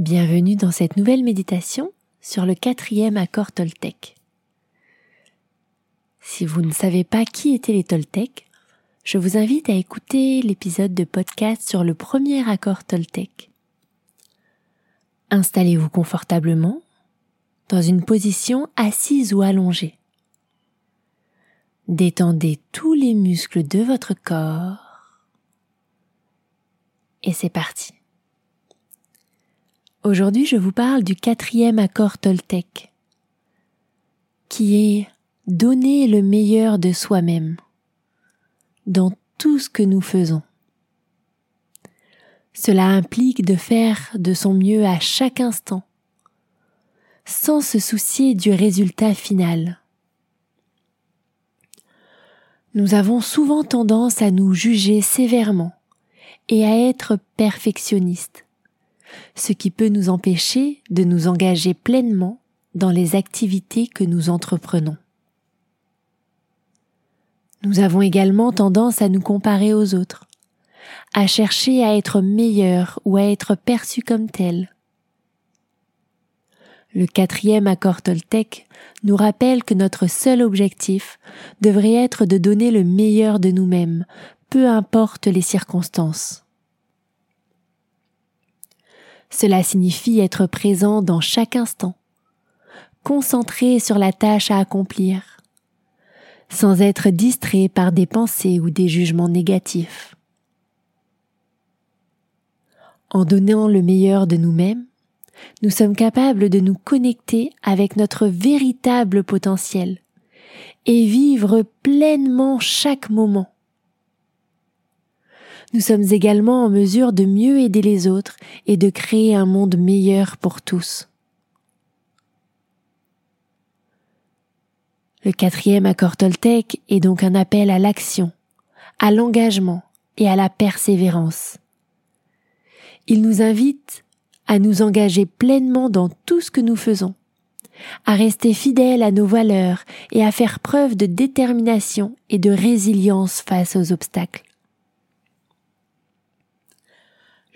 Bienvenue dans cette nouvelle méditation sur le quatrième accord Toltec. Si vous ne savez pas qui étaient les Toltecs, je vous invite à écouter l'épisode de podcast sur le premier accord Toltec. Installez-vous confortablement dans une position assise ou allongée. Détendez tous les muscles de votre corps. Et c'est parti. Aujourd'hui, je vous parle du quatrième accord Toltec, qui est donner le meilleur de soi-même dans tout ce que nous faisons. Cela implique de faire de son mieux à chaque instant, sans se soucier du résultat final. Nous avons souvent tendance à nous juger sévèrement et à être perfectionnistes ce qui peut nous empêcher de nous engager pleinement dans les activités que nous entreprenons. Nous avons également tendance à nous comparer aux autres, à chercher à être meilleurs ou à être perçus comme tels. Le quatrième accord Toltec nous rappelle que notre seul objectif devrait être de donner le meilleur de nous-mêmes, peu importe les circonstances. Cela signifie être présent dans chaque instant, concentré sur la tâche à accomplir, sans être distrait par des pensées ou des jugements négatifs. En donnant le meilleur de nous-mêmes, nous sommes capables de nous connecter avec notre véritable potentiel et vivre pleinement chaque moment nous sommes également en mesure de mieux aider les autres et de créer un monde meilleur pour tous. Le quatrième accord Toltec est donc un appel à l'action, à l'engagement et à la persévérance. Il nous invite à nous engager pleinement dans tout ce que nous faisons, à rester fidèles à nos valeurs et à faire preuve de détermination et de résilience face aux obstacles.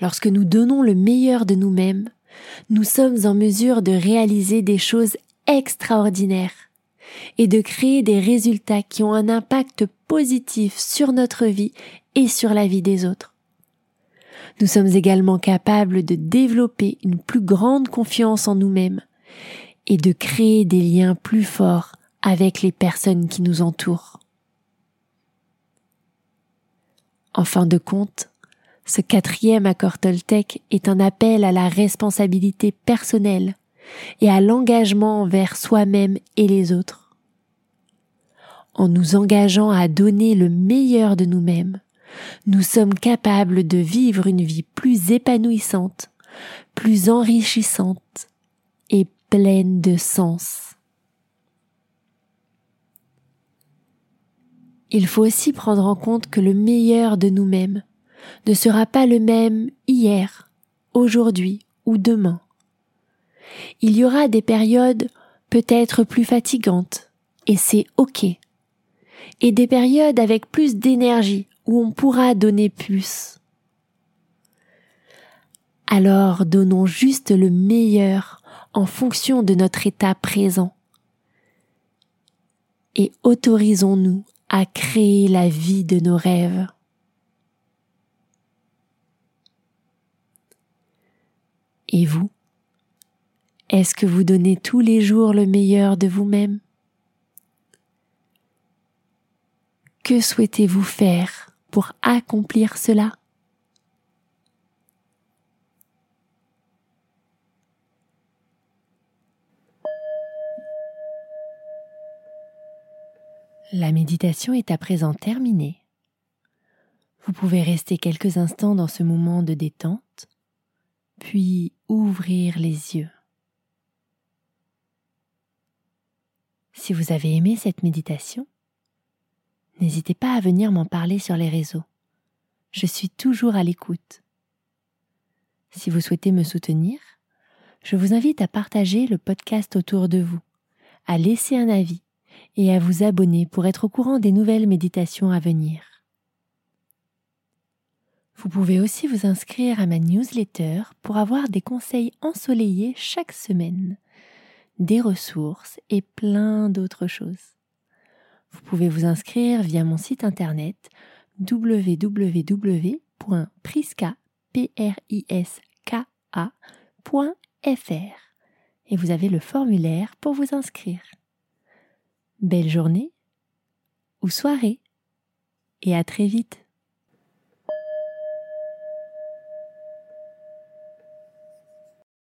Lorsque nous donnons le meilleur de nous-mêmes, nous sommes en mesure de réaliser des choses extraordinaires et de créer des résultats qui ont un impact positif sur notre vie et sur la vie des autres. Nous sommes également capables de développer une plus grande confiance en nous-mêmes et de créer des liens plus forts avec les personnes qui nous entourent. En fin de compte, ce quatrième accord Toltec est un appel à la responsabilité personnelle et à l'engagement envers soi-même et les autres. En nous engageant à donner le meilleur de nous-mêmes, nous sommes capables de vivre une vie plus épanouissante, plus enrichissante et pleine de sens. Il faut aussi prendre en compte que le meilleur de nous-mêmes ne sera pas le même hier, aujourd'hui ou demain. Il y aura des périodes peut-être plus fatigantes, et c'est ok, et des périodes avec plus d'énergie où on pourra donner plus. Alors donnons juste le meilleur en fonction de notre état présent et autorisons-nous à créer la vie de nos rêves. Et vous? Est-ce que vous donnez tous les jours le meilleur de vous-même? Que souhaitez-vous faire pour accomplir cela? La méditation est à présent terminée. Vous pouvez rester quelques instants dans ce moment de détente, puis ouvrir les yeux. Si vous avez aimé cette méditation, n'hésitez pas à venir m'en parler sur les réseaux. Je suis toujours à l'écoute. Si vous souhaitez me soutenir, je vous invite à partager le podcast autour de vous, à laisser un avis et à vous abonner pour être au courant des nouvelles méditations à venir. Vous pouvez aussi vous inscrire à ma newsletter pour avoir des conseils ensoleillés chaque semaine, des ressources et plein d'autres choses. Vous pouvez vous inscrire via mon site internet www.priska.fr et vous avez le formulaire pour vous inscrire. Belle journée ou soirée et à très vite.